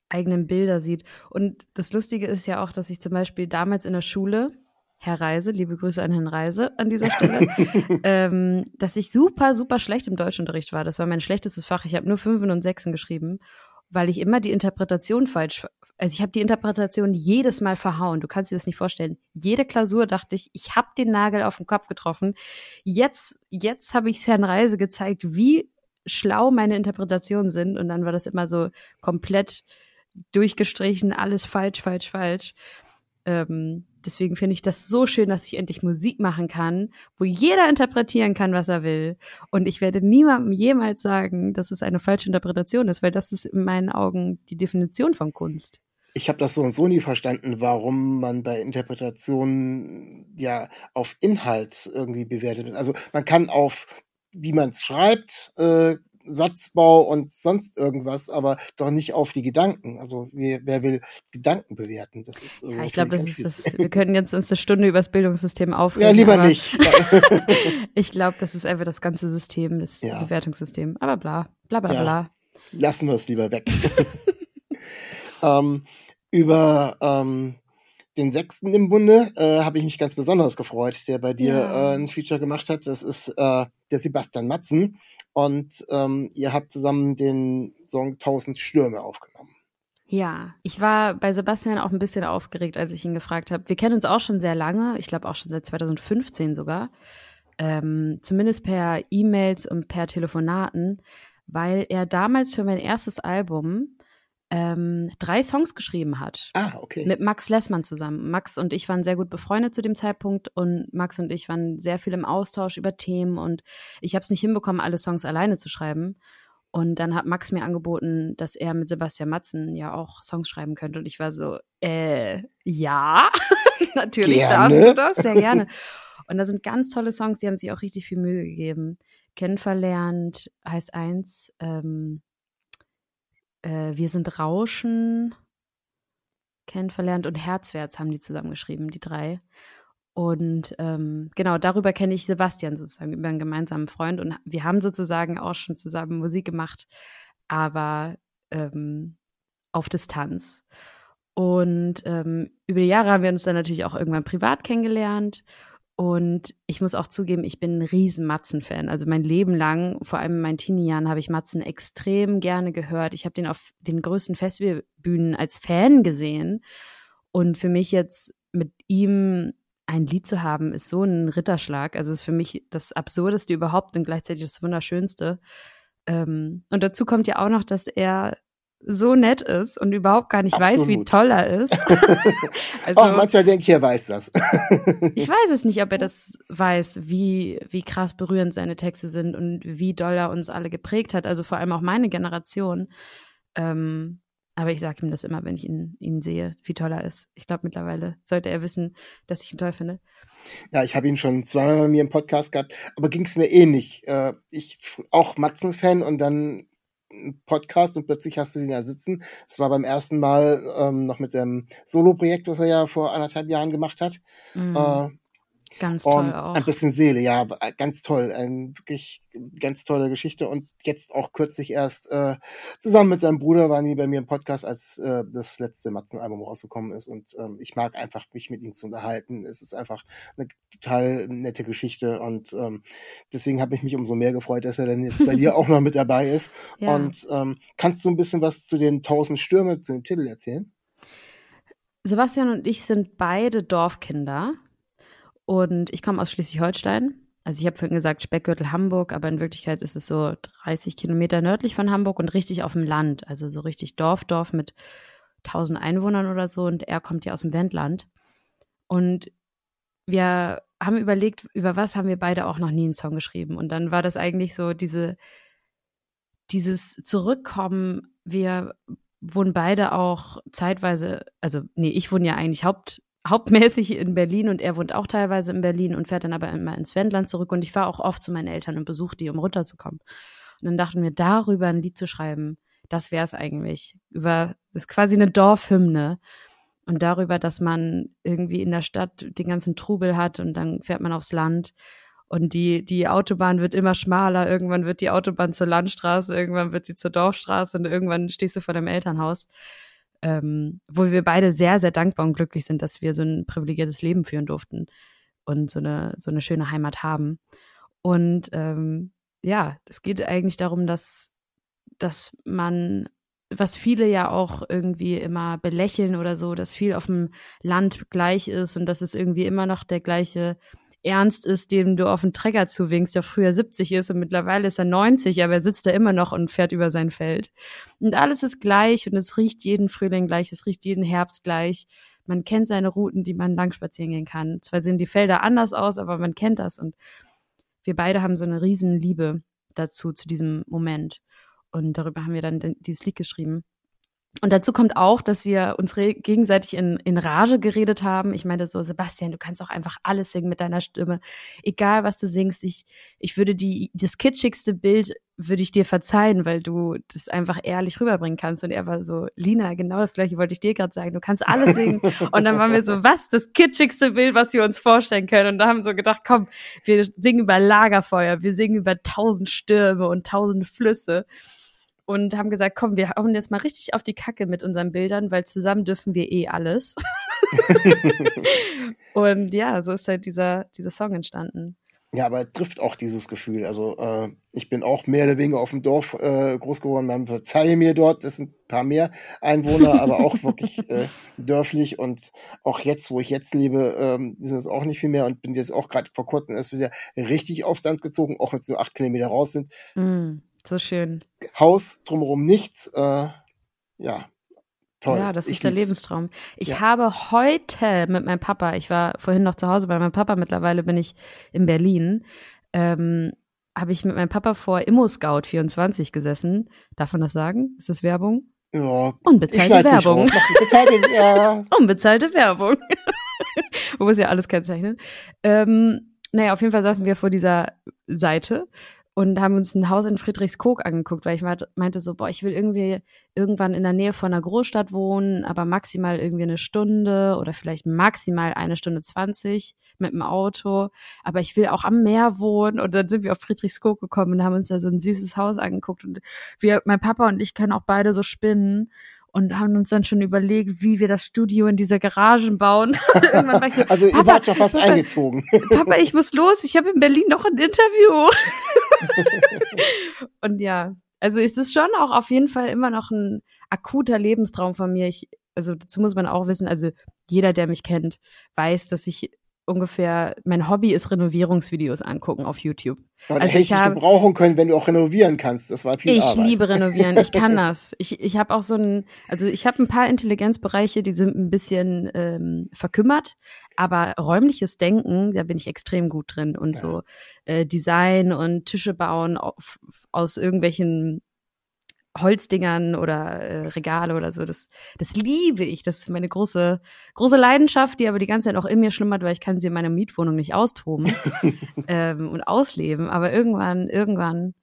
eigenen Bilder sieht. Und das Lustige ist ja auch, dass ich zum Beispiel damals in der Schule, Herr Reise, liebe Grüße an Herrn Reise an dieser Stelle, ähm, dass ich super, super schlecht im Deutschunterricht war. Das war mein schlechtestes Fach. Ich habe nur Fünfen und Sechsen geschrieben, weil ich immer die Interpretation falsch, also ich habe die Interpretation jedes Mal verhauen. Du kannst dir das nicht vorstellen. Jede Klausur dachte ich, ich habe den Nagel auf den Kopf getroffen. Jetzt, jetzt habe ich es Herrn Reise gezeigt, wie schlau meine Interpretationen sind. Und dann war das immer so komplett durchgestrichen, alles falsch, falsch, falsch. Ähm, deswegen finde ich das so schön, dass ich endlich Musik machen kann, wo jeder interpretieren kann, was er will. Und ich werde niemandem jemals sagen, dass es eine falsche Interpretation ist, weil das ist in meinen Augen die Definition von Kunst. Ich habe das so und so nie verstanden, warum man bei Interpretationen ja auf Inhalt irgendwie bewertet wird. Also man kann auf wie man es schreibt, äh, Satzbau und sonst irgendwas, aber doch nicht auf die Gedanken. Also wer, wer will Gedanken bewerten? Das ist, ja, ich glaube, das ist das. Wir können jetzt uns eine Stunde über das Bildungssystem aufregen. Ja, lieber nicht. ich glaube, das ist einfach das ganze System, das ja. Bewertungssystem. Aber bla, bla, bla, ja. bla. Lassen wir es lieber weg. ähm, über ähm, den sechsten im Bunde äh, habe ich mich ganz besonders gefreut, der bei dir Ja. äh, ein Feature gemacht hat. Das ist äh, der Sebastian Matzen. Und ähm, ihr habt zusammen den Song Tausend Stürme aufgenommen. Ja, ich war bei Sebastian auch ein bisschen aufgeregt, als ich ihn gefragt habe. Wir kennen uns auch schon sehr lange, ich glaube auch schon seit 2015 sogar. Ähm, zumindest per E-Mails und per Telefonaten, weil er damals für mein erstes Album ähm, drei Songs geschrieben hat. Ah, okay. Mit Max Lessmann zusammen. Max und ich waren sehr gut befreundet zu dem Zeitpunkt und Max und ich waren sehr viel im Austausch über Themen und ich habe es nicht hinbekommen, alle Songs alleine zu schreiben. Und dann hat Max mir angeboten, dass er mit Sebastian Matzen ja auch Songs schreiben könnte. Und ich war so, äh, ja, natürlich Gerne. darfst du das, sehr gerne. Und da sind ganz tolle Songs, die haben sich auch richtig viel Mühe gegeben. Kennenverlernt heißt eins, ähm, äh, Wir sind Rauschen, Kennenverlernt und Herzwärts haben die zusammengeschrieben, die drei. Und ähm, genau, darüber kenne ich Sebastian sozusagen, über einen gemeinsamen Freund. Und wir haben sozusagen auch schon zusammen Musik gemacht, aber ähm, auf Distanz. Und ähm, über die Jahre haben wir uns dann natürlich auch irgendwann privat kennengelernt. Und ich muss auch zugeben, ich bin ein riesen Matzen-Fan. Also mein Leben lang, vor allem in meinen Teenie-Jahren, habe ich Matzen extrem gerne gehört. Ich habe den auf den größten Festivalbühnen als Fan gesehen. Und für mich jetzt mit ihm ein Lied zu haben, ist so ein Ritterschlag. Also ist für mich das Absurdeste überhaupt und gleichzeitig das Wunderschönste. Ähm, und dazu kommt ja auch noch, dass er so nett ist und überhaupt gar nicht weiß, wie Absolut. toll er ist. also, Auch manchmal denke ich, er weiß das. ich weiß es nicht, ob er das weiß, wie, wie krass berührend seine Texte sind und wie doll er uns alle geprägt hat. Also vor allem auch meine Generation. Ähm, aber ich sage ihm das immer, wenn ich ihn, ihn sehe, wie toll er ist. Ich glaube, mittlerweile sollte er wissen, dass ich ihn toll finde. Ja, ich habe ihn schon zweimal bei mir im Podcast gehabt, aber ging es mir ähnlich. Äh, ich auch Matzens-Fan und dann Podcast und plötzlich hast du den da sitzen. Das war beim ersten Mal ähm, noch mit seinem Solo-Projekt, was er ja vor anderthalb Jahren gemacht hat. Mhm. Äh, Ganz und toll auch. ein bisschen Seele, ja, ganz toll, ein wirklich ganz tolle Geschichte und jetzt auch kürzlich erst äh, zusammen mit seinem Bruder waren die bei mir im Podcast, als äh, das letzte Matzen-Album rausgekommen ist und ähm, ich mag einfach mich mit ihm zu unterhalten. Es ist einfach eine total nette Geschichte und ähm, deswegen habe ich mich umso mehr gefreut, dass er dann jetzt bei dir auch noch mit dabei ist. Ja. Und ähm, kannst du ein bisschen was zu den tausend Stürme, zu dem Titel erzählen? Sebastian und ich sind beide Dorfkinder und ich komme aus Schleswig-Holstein. Also ich habe vorhin gesagt Speckgürtel Hamburg, aber in Wirklichkeit ist es so 30 Kilometer nördlich von Hamburg und richtig auf dem Land, also so richtig Dorf, Dorf mit 1000 Einwohnern oder so und er kommt ja aus dem Wendland. Und wir haben überlegt, über was haben wir beide auch noch nie einen Song geschrieben. Und dann war das eigentlich so diese, dieses Zurückkommen, wir wohnen beide auch zeitweise, also nee, ich wohne ja eigentlich haupt, hauptmäßig in Berlin und er wohnt auch teilweise in Berlin und fährt dann aber immer ins Wendland zurück und ich fahre auch oft zu meinen Eltern und besuche die, um runterzukommen. Und dann dachten wir, darüber ein Lied zu schreiben, das wäre es eigentlich. Über, das ist quasi eine Dorfhymne. Und darüber, dass man irgendwie in der Stadt den ganzen Trubel hat und dann fährt man aufs Land und die, die Autobahn wird immer schmaler. Irgendwann wird die Autobahn zur Landstraße, irgendwann wird sie zur Dorfstraße und irgendwann stehst du vor deinem Elternhaus. Ähm, wo wir beide sehr, sehr dankbar und glücklich sind, dass wir so ein privilegiertes Leben führen durften und so eine, so eine schöne Heimat haben. Und ähm, ja, es geht eigentlich darum, dass, dass man, was viele ja auch irgendwie immer belächeln oder so, dass viel auf dem Land gleich ist und dass es irgendwie immer noch der gleiche Ernst ist, dem du auf den Trecker zuwinkst, der früher 70 ist und mittlerweile ist er 90, aber er sitzt da immer noch und fährt über sein Feld. Und alles ist gleich und es riecht jeden Frühling gleich, es riecht jeden Herbst gleich. Man kennt seine Routen, die man lang spazieren gehen kann. Zwar sehen die Felder anders aus, aber man kennt das und wir beide haben so eine riesen Liebe dazu, zu diesem Moment. Und darüber haben wir dann dieses Lied geschrieben. Und dazu kommt auch, dass wir uns gegenseitig in, in Rage geredet haben. Ich meinte so, Sebastian, du kannst auch einfach alles singen mit deiner Stimme. Egal, was du singst. Ich, ich würde die, das kitschigste Bild würde ich dir verzeihen, weil du das einfach ehrlich rüberbringen kannst. Und er war so, Lina, genau das gleiche wollte ich dir gerade sagen. Du kannst alles singen. Und dann waren wir so, was? Das kitschigste Bild, was wir uns vorstellen können. Und da haben wir so gedacht, komm, wir singen über Lagerfeuer, wir singen über tausend Stürme und tausend Flüsse und haben gesagt, komm, wir hauen jetzt mal richtig auf die Kacke mit unseren Bildern, weil zusammen dürfen wir eh alles. und ja, so ist halt dieser, dieser Song entstanden. Ja, aber trifft auch dieses Gefühl. Also äh, ich bin auch mehr oder weniger auf dem Dorf äh, groß geworden. Man verzeihe mir dort, das sind ein paar mehr Einwohner, aber auch wirklich äh, dörflich. Und auch jetzt, wo ich jetzt lebe, ähm, sind es auch nicht viel mehr und bin jetzt auch gerade vor kurzem erst wieder richtig aufs Land gezogen, auch wenn es nur acht Kilometer raus sind. Mm, so schön. Haus, drumherum nichts. Äh, ja, Toll. Ja, das ich ist der lieb's. Lebenstraum. Ich Ja. habe heute mit meinem Papa, ich war vorhin noch zu Hause bei meinem Papa, mittlerweile bin ich in Berlin, ähm, habe ich mit meinem Papa vor Immo Scout 24 gesessen. Darf man das sagen? Ist das Werbung? Ja, Unbezahlte Werbung. bezahlte, ja. Unbezahlte Werbung. Man muss ja alles kennzeichnen. Ähm, naja, auf jeden Fall saßen wir vor dieser Seite und haben uns ein Haus in Friedrichskoog angeguckt, weil ich meint- meinte so, boah, ich will irgendwie irgendwann in der Nähe von einer Großstadt wohnen, aber maximal irgendwie eine Stunde oder vielleicht maximal eine Stunde zwanzig mit dem Auto. Aber ich will auch am Meer wohnen. Und dann sind wir auf Friedrichskoog gekommen und haben uns da so ein süßes Haus angeguckt. Und wir, mein Papa und ich können auch beide so spinnen und haben uns dann schon überlegt, wie wir das Studio in diese Garagen bauen. So, Also ihr wart schon fast Papa, eingezogen. Papa, ich muss los, ich habe in Berlin noch ein Interview. und ja, also es ist schon auch auf jeden Fall immer noch ein akuter Lebenstraum von mir. Ich, also dazu muss man auch wissen, also jeder, der mich kennt, weiß, dass ich ungefähr, mein Hobby ist Renovierungsvideos angucken auf YouTube. Aber Also hätte ich habe- gebrauchen können, wenn du auch renovieren kannst. Das war viel Ich Arbeit. liebe renovieren, ich kann das. Ich, ich habe auch so ein, also ich habe ein paar Intelligenzbereiche, die sind ein bisschen ähm, verkümmert, aber räumliches Denken, da bin ich extrem gut drin und Ja. so äh, Design und Tische bauen auf, aus irgendwelchen Holzdingern oder äh, Regale oder so. Das, das liebe ich. Das ist meine große, große Leidenschaft, die aber die ganze Zeit auch in mir schlummert, weil ich kann sie in meiner Mietwohnung nicht austoben ähm, und ausleben. Aber irgendwann, irgendwann,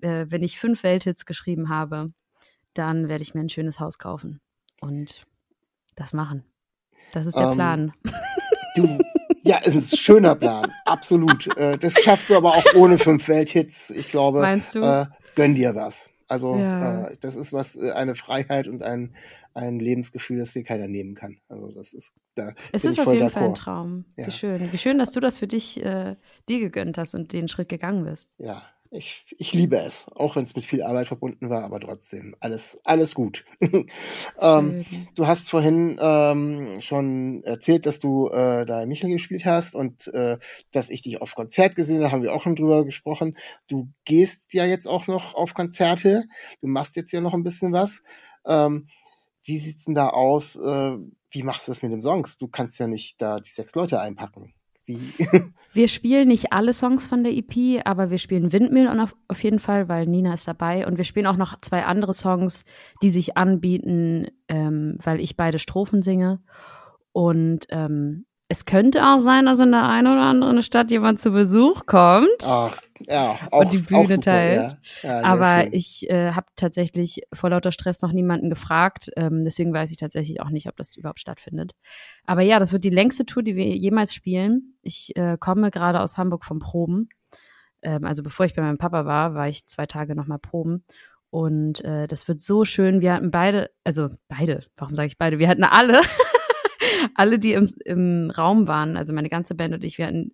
äh, wenn ich fünf Welthits geschrieben habe, dann werde ich mir ein schönes Haus kaufen und das machen. Das ist der Ähm, Plan. Du, ja, es ist ein schöner Plan, absolut. Äh, das schaffst du aber auch ohne fünf Welthits. Ich glaube, Meinst du? Äh, gönn dir was. Also Ja. äh, das ist was, äh, eine Freiheit und ein, ein Lebensgefühl, das dir keiner nehmen kann. Also das ist, da Es ist auf jeden Fall ein. Traum. Ja. Wie schön. Wie schön, dass du das für dich äh, dir gegönnt hast und den Schritt gegangen bist. Ja, ich, ich liebe es, auch wenn es mit viel Arbeit verbunden war, aber trotzdem alles, alles gut. ähm, du hast vorhin ähm, schon erzählt, dass du äh, da Michel gespielt hast und äh, dass ich dich auf Konzert gesehen habe, haben wir auch schon drüber gesprochen. Du gehst ja jetzt auch noch auf Konzerte, du machst jetzt ja noch ein bisschen was. Ähm, wie sieht's denn da aus? Äh, wie machst du das mit den Songs? Du kannst ja nicht da die sechs Leute einpacken. Wie? Wir spielen nicht alle Songs von der EP, aber wir spielen Windmill auf, auf jeden Fall, weil Nina ist dabei. Und wir spielen auch noch zwei andere Songs, die sich anbieten, ähm, weil ich beide Strophen singe. Und ähm, es könnte auch sein, dass in der einen oder anderen Stadt jemand zu Besuch kommt. Ach, ja, auch, die auch Bühne super, teilt. Ja. Ja, Aber schön. ich äh, habe tatsächlich vor lauter Stress noch niemanden gefragt. Ähm, deswegen weiß ich tatsächlich auch nicht, ob das überhaupt stattfindet. Aber ja, das wird die längste Tour, die wir jemals spielen. Ich äh, komme gerade aus Hamburg vom Proben. Ähm, also bevor ich bei meinem Papa war, war ich zwei Tage nochmal proben. Und äh, das wird so schön. Wir hatten beide, also beide, warum sage ich beide? Wir hatten alle, alle, die im, im Raum waren, also meine ganze Band und ich, wir hatten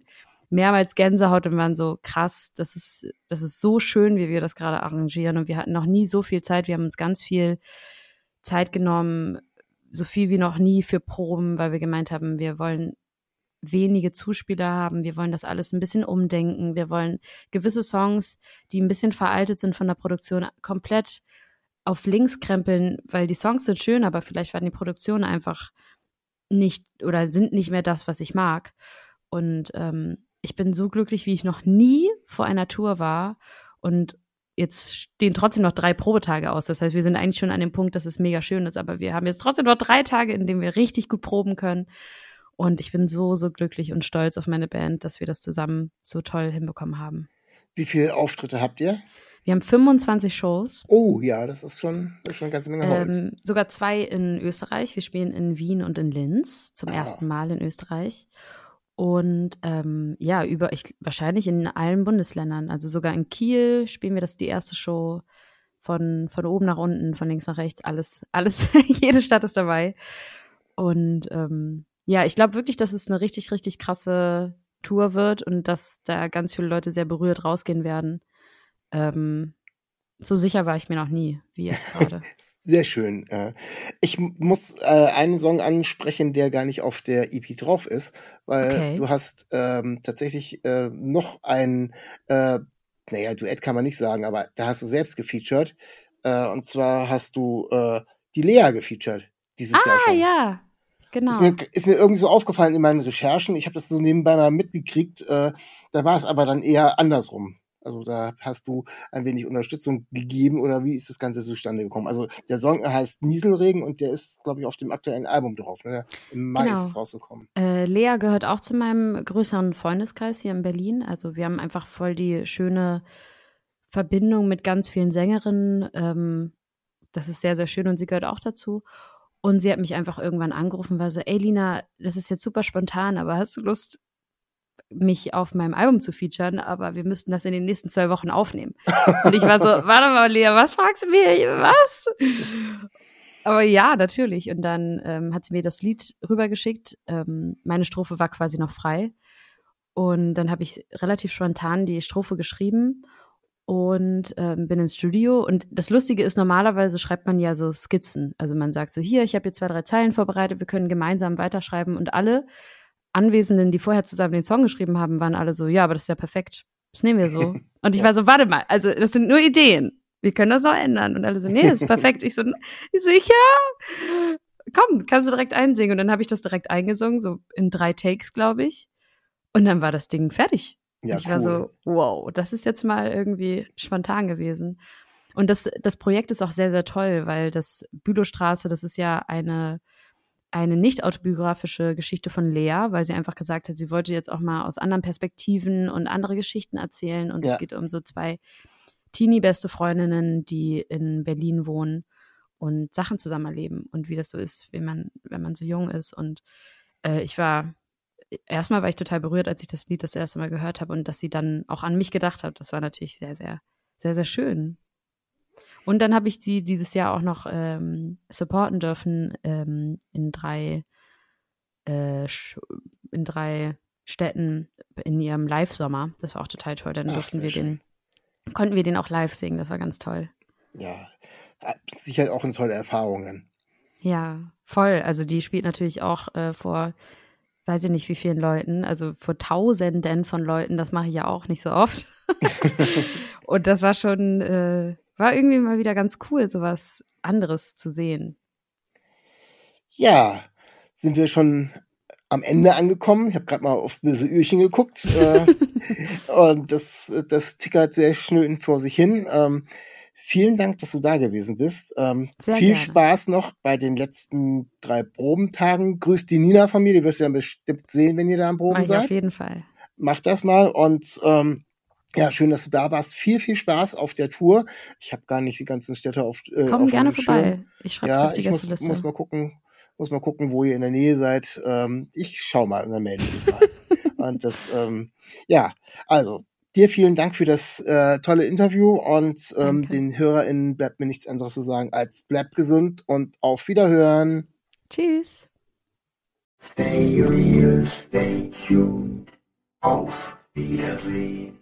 mehrmals Gänsehaut und waren so krass, das ist, das ist so schön, wie wir das gerade arrangieren. Und wir hatten noch nie so viel Zeit. Wir haben uns ganz viel Zeit genommen, so viel wie noch nie für Proben, weil wir gemeint haben, wir wollen wenige Zuspieler haben, wir wollen das alles ein bisschen umdenken, wir wollen gewisse Songs, die ein bisschen veraltet sind von der Produktion, komplett auf links krempeln, weil die Songs sind schön, aber vielleicht waren die Produktionen einfach nicht oder sind nicht mehr das, was ich mag. Und ähm, ich bin so glücklich, wie ich noch nie vor einer Tour war. Und jetzt stehen trotzdem noch drei Probetage aus. Das heißt, wir sind eigentlich schon an dem Punkt, dass es mega schön ist, aber wir haben jetzt trotzdem noch drei Tage, in denen wir richtig gut proben können. Und ich bin so, so glücklich und stolz auf meine Band, dass wir das zusammen so toll hinbekommen haben. Wie viele Auftritte habt ihr? Wir haben 25 Shows. Oh ja, das ist schon, das ist schon eine ganze Menge Holz. Ähm, sogar zwei in Österreich. Wir spielen in Wien und in Linz zum Ah. ersten Mal in Österreich. Und ähm, ja, über ich, wahrscheinlich in allen Bundesländern. Also sogar in Kiel spielen wir das die erste Show von, von oben nach unten, von links nach rechts, alles, alles, jede Stadt ist dabei. Und ähm, ja, ich glaube wirklich, dass es eine richtig, richtig krasse Tour wird und dass da ganz viele Leute sehr berührt rausgehen werden. Ähm, so sicher war ich mir noch nie, wie jetzt gerade. Sehr schön. Ich muss äh, einen Song ansprechen, der gar nicht auf der EP drauf ist, weil okay. du hast ähm, tatsächlich äh, noch ein, äh, naja, Duett kann man nicht sagen, aber da hast du selbst gefeatured. Äh, und zwar hast du äh, die Lea gefeatured dieses ah, Jahr schon. Ah, ja. Genau. Ist mir, ist mir irgendwie so aufgefallen in meinen Recherchen. Ich habe das so nebenbei mal mitgekriegt. Äh, da war es aber dann eher andersrum. Also da hast du ein wenig Unterstützung gegeben oder wie ist das Ganze zustande gekommen? Also der Song heißt Nieselregen und der ist, glaube ich, auf dem aktuellen Album drauf. Ne? Im Mai genau. ist es rausgekommen. Äh, Lea gehört auch zu meinem größeren Freundeskreis hier in Berlin. Also wir haben einfach voll die schöne Verbindung mit ganz vielen Sängerinnen. Ähm, das ist sehr, sehr schön und sie gehört auch dazu. Und sie hat mich einfach irgendwann angerufen, war so, ey Lina, das ist jetzt super spontan, aber hast du Lust, mich auf meinem Album zu featuren, aber wir müssten das in den nächsten zwei Wochen aufnehmen. Und ich war so, warte mal, Lea, was fragst du mir? Was? Aber ja, natürlich. Und dann ähm, hat sie mir das Lied rübergeschickt. Ähm, meine Strophe war quasi noch frei. Und dann habe ich relativ spontan die Strophe geschrieben und ähm, bin ins Studio. Und das Lustige ist, normalerweise schreibt man ja so Skizzen. Also man sagt so, hier, ich habe hier zwei, drei Zeilen vorbereitet, wir können gemeinsam weiterschreiben. Und alle Anwesenden, die vorher zusammen den Song geschrieben haben, waren alle so, ja, aber das ist ja perfekt. Das nehmen wir so. Und ich war so, warte mal, also das sind nur Ideen. Wir können das auch ändern. Und alle so, nee, das ist perfekt. Ich so, sicher? Komm, kannst du direkt einsingen. Und dann habe ich das direkt eingesungen, so in drei Takes, glaube ich. Und dann war das Ding fertig. Ja, ich cool. war so, wow, das ist jetzt mal irgendwie spontan gewesen. Und das, das Projekt ist auch sehr, sehr toll, weil das Bülowstraße, das ist ja eine eine nicht autobiografische Geschichte von Lea, weil sie einfach gesagt hat, sie wollte jetzt auch mal aus anderen Perspektiven und andere Geschichten erzählen. Und ja. es geht um so zwei Teenie-beste Freundinnen, die in Berlin wohnen und Sachen zusammen erleben und wie das so ist, wenn man, wenn man so jung ist. Und äh, ich war, erstmal war ich total berührt, als ich das Lied das erste Mal gehört habe und dass sie dann auch an mich gedacht hat. Das war natürlich sehr, sehr, sehr, sehr schön. Und dann habe ich sie dieses Jahr auch noch ähm, supporten dürfen ähm, in drei äh, in drei Städten in ihrem Live-Sommer. Das war auch total toll. Dann durften Ach, wir schön. den, konnten wir den auch live singen. Das war ganz toll. Ja, sicher auch eine tolle Erfahrung. Dann. Ja, voll. Also die spielt natürlich auch äh, vor, weiß ich nicht wie vielen Leuten, also vor Tausenden von Leuten. Das mache ich ja auch nicht so oft. Und das war schon äh, war irgendwie mal wieder ganz cool, sowas anderes zu sehen. Ja, sind wir schon am Ende angekommen. Ich habe gerade mal aufs böse Öhrchen geguckt. äh, und das, das tickert sehr schön vor sich hin. Ähm, vielen Dank, dass du da gewesen bist. Ähm, viel gerne. Spaß noch bei den letzten drei Probentagen. Grüß die Nina von mir, die wirst du ja bestimmt sehen, wenn ihr da am Proben Mach seid. Auf jeden Fall. Mach das mal und ähm, ja, schön, dass du da warst. Viel, viel Spaß auf der Tour. Ich habe gar nicht die ganzen Städte auf. Äh, Komm auf gerne vorbei. Ich schreibe ja, ich muss, muss mal gucken, muss mal gucken, wo ihr in der Nähe seid. Ähm, ich schau mal und dann melde ich mich mal. und das, ähm, ja, also dir vielen Dank für das äh, tolle Interview und ähm, den HörerInnen bleibt mir nichts anderes zu sagen als bleibt gesund und auf Wiederhören. Tschüss. Stay real, stay tuned. Auf Wiedersehen.